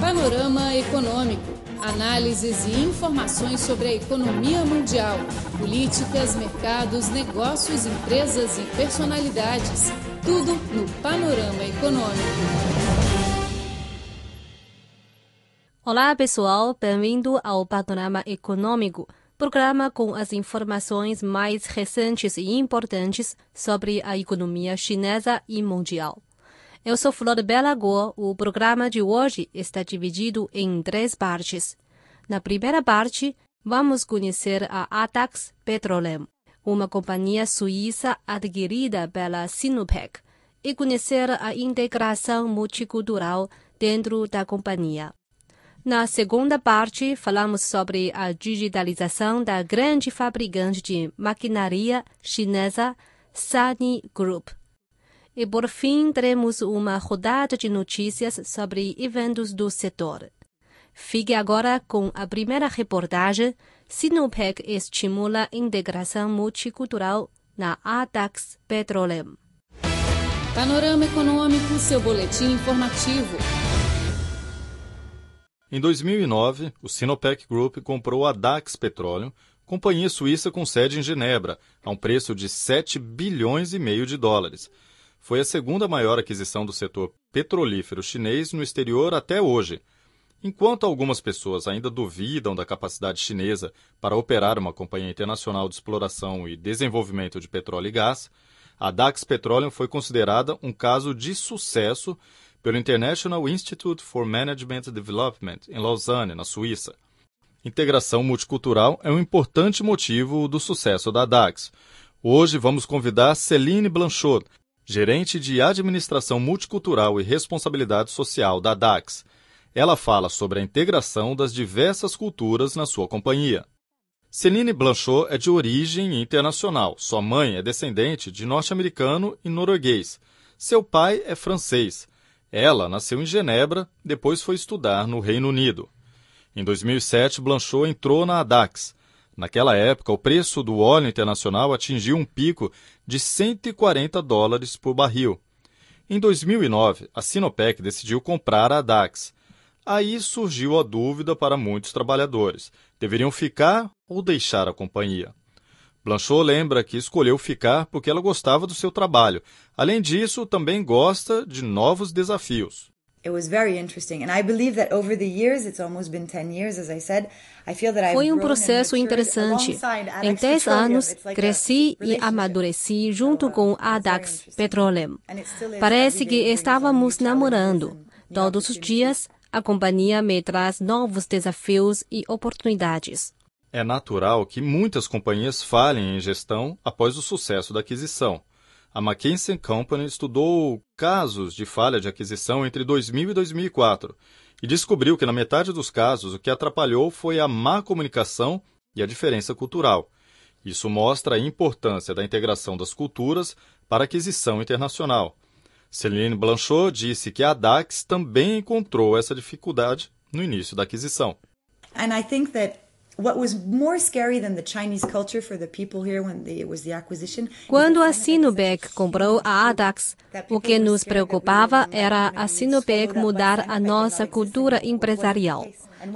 Panorama Econômico. Análises e informações sobre a economia mundial, políticas, mercados, negócios, empresas e personalidades. Tudo no Panorama Econômico. Olá, pessoal. Bem-vindo ao Panorama Econômico, programa com as informações mais recentes e importantes sobre a economia chinesa e mundial. Eu sou Flor Belagor. O programa de hoje está dividido em três partes. Na primeira parte, vamos conhecer a Atax Petroleum, uma companhia suíça adquirida pela Sinopec, e conhecer a integração multicultural dentro da companhia. Na segunda parte, falamos sobre a digitalização da grande fabricante de maquinaria chinesa Sany Group e por fim, teremos uma rodada de notícias sobre eventos do setor. Fique agora com a primeira reportagem. Sinopec estimula a integração multicultural na ADAX Petroleum. Panorama Econômico, seu boletim informativo. Em 2009, o Sinopec Group comprou a Dax Petroleum, companhia suíça com sede em Genebra, a um preço de 7 bilhões e meio de dólares foi a segunda maior aquisição do setor petrolífero chinês no exterior até hoje. Enquanto algumas pessoas ainda duvidam da capacidade chinesa para operar uma companhia internacional de exploração e desenvolvimento de petróleo e gás, a Dax Petroleum foi considerada um caso de sucesso pelo International Institute for Management Development em Lausanne, na Suíça. Integração multicultural é um importante motivo do sucesso da DAX. Hoje vamos convidar Celine Blanchot, gerente de Administração Multicultural e Responsabilidade Social da DAX. Ela fala sobre a integração das diversas culturas na sua companhia. Celine Blanchot é de origem internacional. Sua mãe é descendente de norte-americano e norueguês. Seu pai é francês. Ela nasceu em Genebra, depois foi estudar no Reino Unido. Em 2007, Blanchot entrou na ADAX, Naquela época, o preço do óleo internacional atingiu um pico de 140 dólares por barril. Em 2009, a Sinopec decidiu comprar a Dax. Aí surgiu a dúvida para muitos trabalhadores: deveriam ficar ou deixar a companhia? Blanchot lembra que escolheu ficar porque ela gostava do seu trabalho. Além disso, também gosta de novos desafios. Foi um processo interessante. Em 10 anos, cresci e amadureci junto com a Dax Petroleum. Parece que estávamos namorando. Todos os dias, a companhia me traz novos desafios e oportunidades. É natural que muitas companhias falhem em gestão após o sucesso da aquisição a McKinsey Company estudou casos de falha de aquisição entre 2000 e 2004 e descobriu que, na metade dos casos, o que atrapalhou foi a má comunicação e a diferença cultural. Isso mostra a importância da integração das culturas para a aquisição internacional. Celine Blanchot disse que a DAX também encontrou essa dificuldade no início da aquisição. And I think that quando a Sinopec comprou a Adax, o que nos preocupava era a Sinopec mudar a nossa cultura empresarial.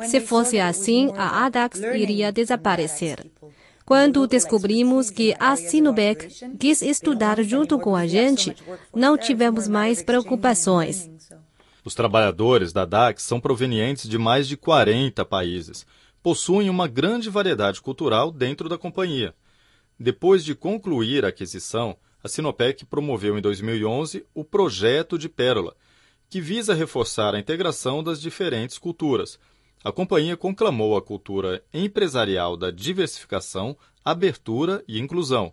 Se fosse assim, a Adax iria desaparecer. Quando descobrimos que a Sinopec quis estudar junto com a gente, não tivemos mais preocupações. Os trabalhadores da DAX são provenientes de mais de 40 países possuem uma grande variedade cultural dentro da companhia. Depois de concluir a aquisição, a Sinopec promoveu em 2011 o Projeto de Pérola, que visa reforçar a integração das diferentes culturas. A companhia conclamou a cultura empresarial da diversificação, abertura e inclusão.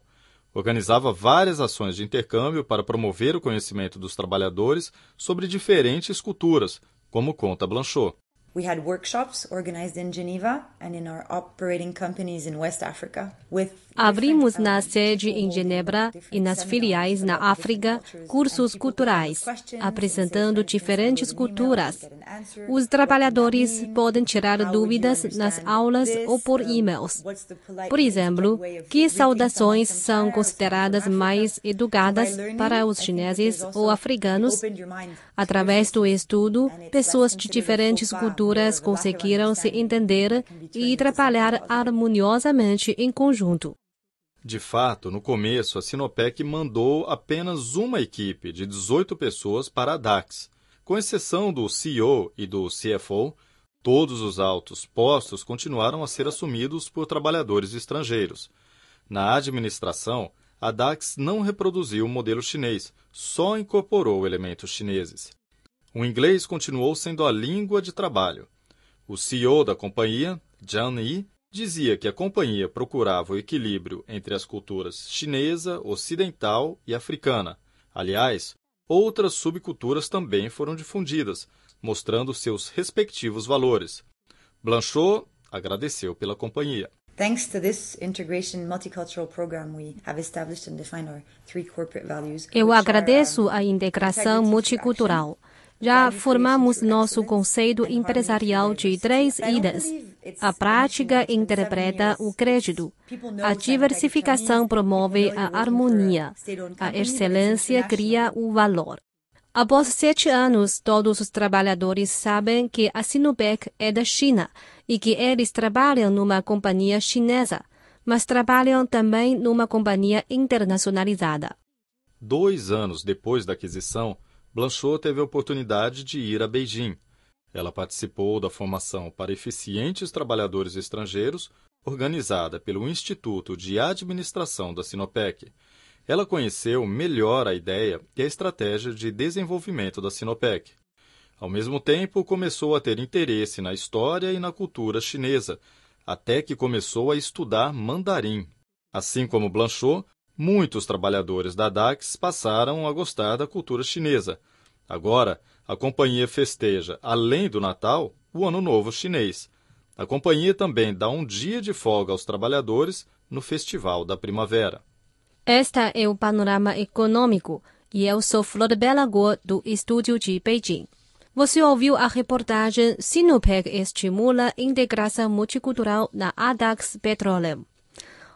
Organizava várias ações de intercâmbio para promover o conhecimento dos trabalhadores sobre diferentes culturas, como conta Blanchot. We had workshops organized in Geneva and in our operating companies in West Africa with Abrimos na sede em Genebra e nas filiais na África cursos culturais, apresentando diferentes culturas. Os trabalhadores podem tirar dúvidas nas aulas ou por e-mails. Por exemplo, que saudações são consideradas mais educadas para os chineses ou africanos? Através do estudo, pessoas de diferentes culturas conseguiram se entender e trabalhar harmoniosamente em conjunto. De fato, no começo, a Sinopec mandou apenas uma equipe de 18 pessoas para a DAX. Com exceção do CEO e do CFO, todos os altos postos continuaram a ser assumidos por trabalhadores estrangeiros. Na administração, a DAX não reproduziu o modelo chinês, só incorporou elementos chineses. O inglês continuou sendo a língua de trabalho. O CEO da companhia, Jiang Yi, dizia que a companhia procurava o equilíbrio entre as culturas chinesa, ocidental e africana. Aliás, outras subculturas também foram difundidas, mostrando seus respectivos valores. Blanchot agradeceu pela companhia. Thanks to this integration multicultural program, we have established and defined our three corporate values. Eu agradeço a integração multicultural já formamos nosso conceito empresarial de três idas. A prática interpreta o crédito. A diversificação promove a harmonia. A excelência cria o valor. Após sete anos, todos os trabalhadores sabem que a Sinopec é da China e que eles trabalham numa companhia chinesa, mas trabalham também numa companhia internacionalizada. Dois anos depois da aquisição, Blanchot teve a oportunidade de ir a Beijing. Ela participou da formação para eficientes trabalhadores estrangeiros, organizada pelo Instituto de Administração da Sinopec. Ela conheceu melhor a ideia e a estratégia de desenvolvimento da Sinopec. Ao mesmo tempo, começou a ter interesse na história e na cultura chinesa, até que começou a estudar mandarim. Assim como Blanchot, Muitos trabalhadores da DAX passaram a gostar da cultura chinesa. Agora, a companhia festeja, além do Natal, o Ano Novo Chinês. A companhia também dá um dia de folga aos trabalhadores no Festival da Primavera. Esta é o panorama econômico e eu sou Flor Bela Guo, do estúdio de Beijing. Você ouviu a reportagem Sinopec estimula integração multicultural na ADAX Petroleum.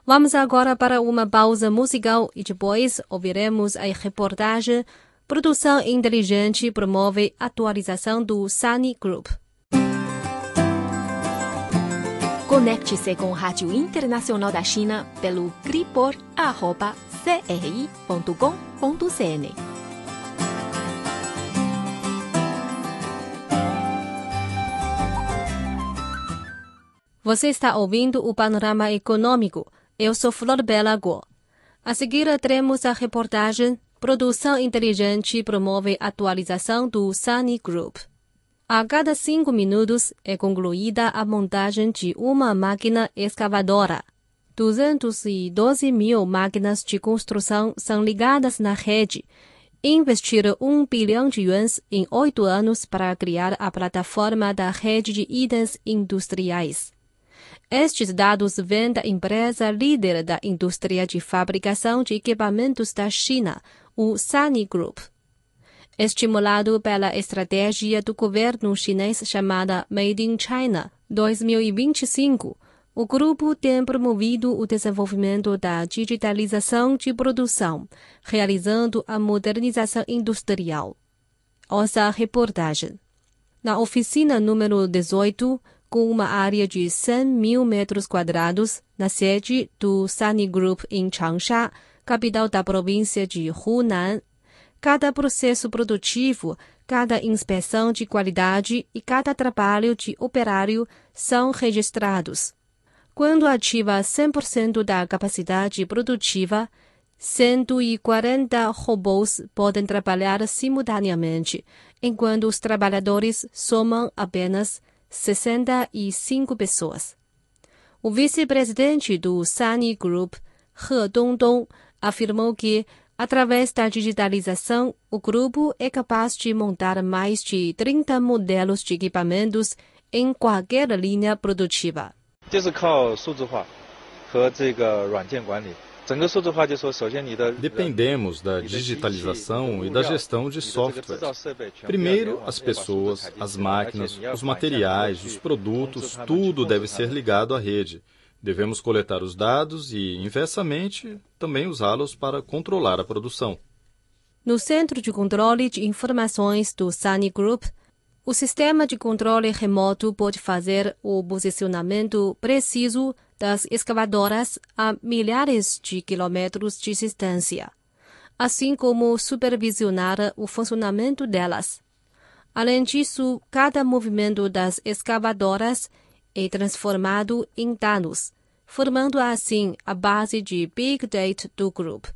Vamos agora para uma pausa musical e depois ouviremos a reportagem Produção Inteligente promove atualização do Sunny Group. Conecte-se com a Rádio Internacional da China pelo cripor.cri.com.cn. Você está ouvindo o Panorama Econômico eu sou Flor Bela Guo. A seguir, teremos a reportagem Produção Inteligente promove atualização do Sunny Group. A cada cinco minutos é concluída a montagem de uma máquina escavadora. 212 mil máquinas de construção são ligadas na rede. Investir um bilhão de yuans em oito anos para criar a plataforma da rede de itens industriais. Estes dados vêm da empresa líder da indústria de fabricação de equipamentos da China, o Sunny Group. Estimulado pela estratégia do governo chinês chamada Made in China 2025, o grupo tem promovido o desenvolvimento da digitalização de produção, realizando a modernização industrial. Ouça reportagem. Na oficina número 18, com uma área de 100 mil metros quadrados, na sede do Sunny Group em Changsha, capital da província de Hunan. Cada processo produtivo, cada inspeção de qualidade e cada trabalho de operário são registrados. Quando ativa 100% da capacidade produtiva, 140 robôs podem trabalhar simultaneamente, enquanto os trabalhadores somam apenas 65 pessoas. O vice-presidente do Sunny Group, He Dongdong, afirmou que, através da digitalização, o grupo é capaz de montar mais de 30 modelos de equipamentos em qualquer linha produtiva. Dependemos da digitalização e da gestão de software. Primeiro, as pessoas, as máquinas, os materiais, os produtos, tudo deve ser ligado à rede. Devemos coletar os dados e, inversamente, também usá-los para controlar a produção. No Centro de Controle de Informações do Sunny Group, o sistema de controle remoto pode fazer o posicionamento preciso das escavadoras a milhares de quilômetros de distância, assim como supervisionar o funcionamento delas. Além disso, cada movimento das escavadoras é transformado em dados, formando assim a base de Big Data do grupo.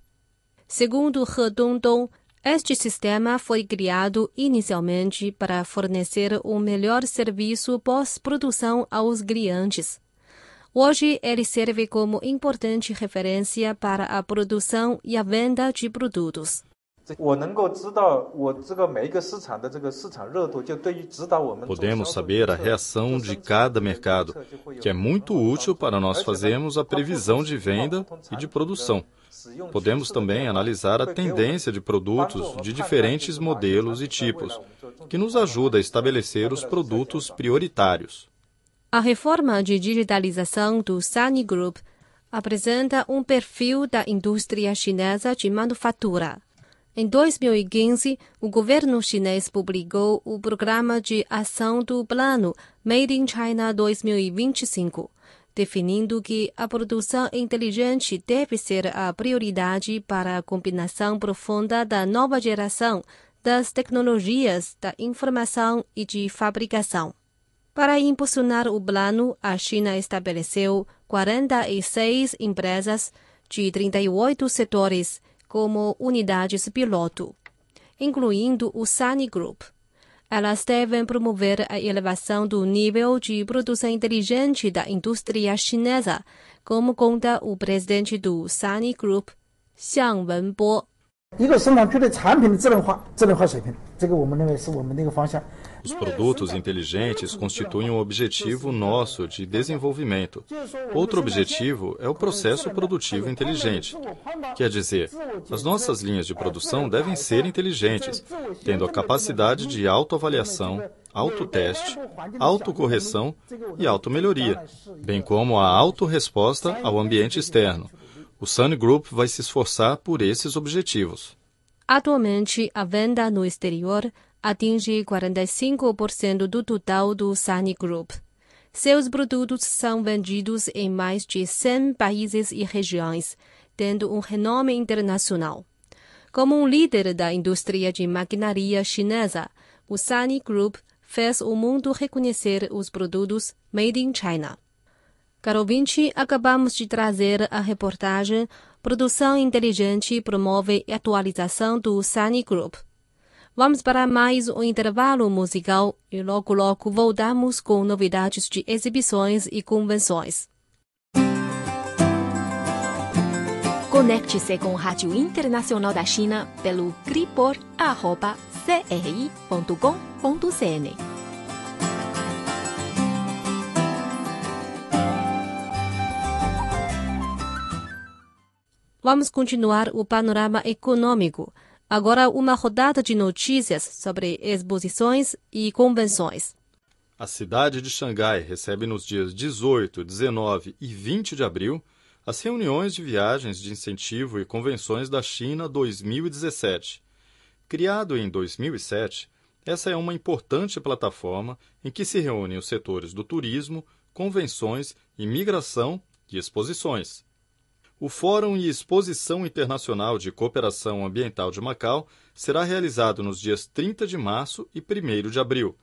Segundo He Dongdong, este sistema foi criado inicialmente para fornecer o melhor serviço pós-produção aos clientes. Hoje, ele serve como importante referência para a produção e a venda de produtos. Podemos saber a reação de cada mercado, que é muito útil para nós fazermos a previsão de venda e de produção. Podemos também analisar a tendência de produtos de diferentes modelos e tipos, que nos ajuda a estabelecer os produtos prioritários. A reforma de digitalização do Sunny Group apresenta um perfil da indústria chinesa de manufatura. Em 2015, o governo chinês publicou o Programa de Ação do Plano Made in China 2025, definindo que a produção inteligente deve ser a prioridade para a combinação profunda da nova geração das tecnologias da informação e de fabricação. Para impulsionar o plano, a China estabeleceu 46 empresas de 38 setores como unidades piloto, incluindo o Sunny Group. Elas devem promover a elevação do nível de produção inteligente da indústria chinesa, como conta o presidente do Sunny Group, Xiang Wenbo. 一个生产区的产品的智能化、智能化水平，这个我们认为是我们的一个方向。 Os produtos inteligentes constituem um objetivo nosso de desenvolvimento. Outro objetivo é o processo produtivo inteligente. Quer dizer, as nossas linhas de produção devem ser inteligentes, tendo a capacidade de autoavaliação, autoteste, autocorreção e automelhoria, bem como a autorresposta ao ambiente externo. O Sun Group vai se esforçar por esses objetivos. Atualmente, a venda no exterior atinge 45% do total do Sunny Group. Seus produtos são vendidos em mais de 100 países e regiões, tendo um renome internacional. Como um líder da indústria de maquinaria chinesa, o Sunny Group fez o mundo reconhecer os produtos Made in China. Caro Vinci, acabamos de trazer a reportagem Produção Inteligente promove atualização do Sunny Group. Vamos para mais um intervalo musical e logo logo voltamos com novidades de exibições e convenções. Conecte-se com a Rádio Internacional da China pelo cripor.cri.com.cn. Vamos continuar o panorama econômico. Agora, uma rodada de notícias sobre exposições e convenções. A cidade de Xangai recebe nos dias 18, 19 e 20 de abril as reuniões de viagens de incentivo e convenções da China 2017. Criado em 2007, essa é uma importante plataforma em que se reúnem os setores do turismo, convenções, imigração e exposições. O Fórum e Exposição Internacional de Cooperação Ambiental de Macau será realizado nos dias 30 de março e 1 de abril.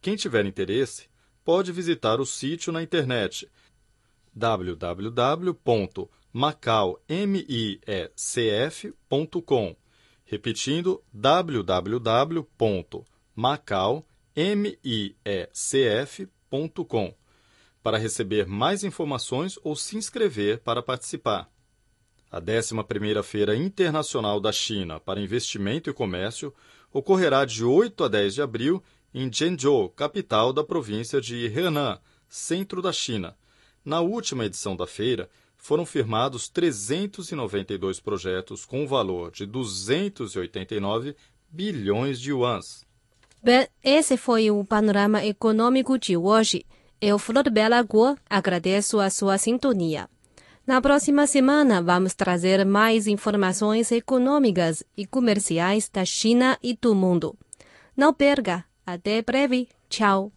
Quem tiver interesse, pode visitar o sítio na internet www.macaumicf.com, repetindo www.macaumicf.com, para receber mais informações ou se inscrever para participar. A 11ª Feira Internacional da China para Investimento e Comércio ocorrerá de 8 a 10 de abril em Zhengzhou, capital da província de Henan, centro da China. Na última edição da feira, foram firmados 392 projetos com valor de 289 bilhões de yuans. Bem, esse foi o panorama econômico de hoje. Eu, Flor Bela Guo, agradeço a sua sintonia. Na próxima semana, vamos trazer mais informações econômicas e comerciais da China e do mundo. Não perca! Até breve! Tchau!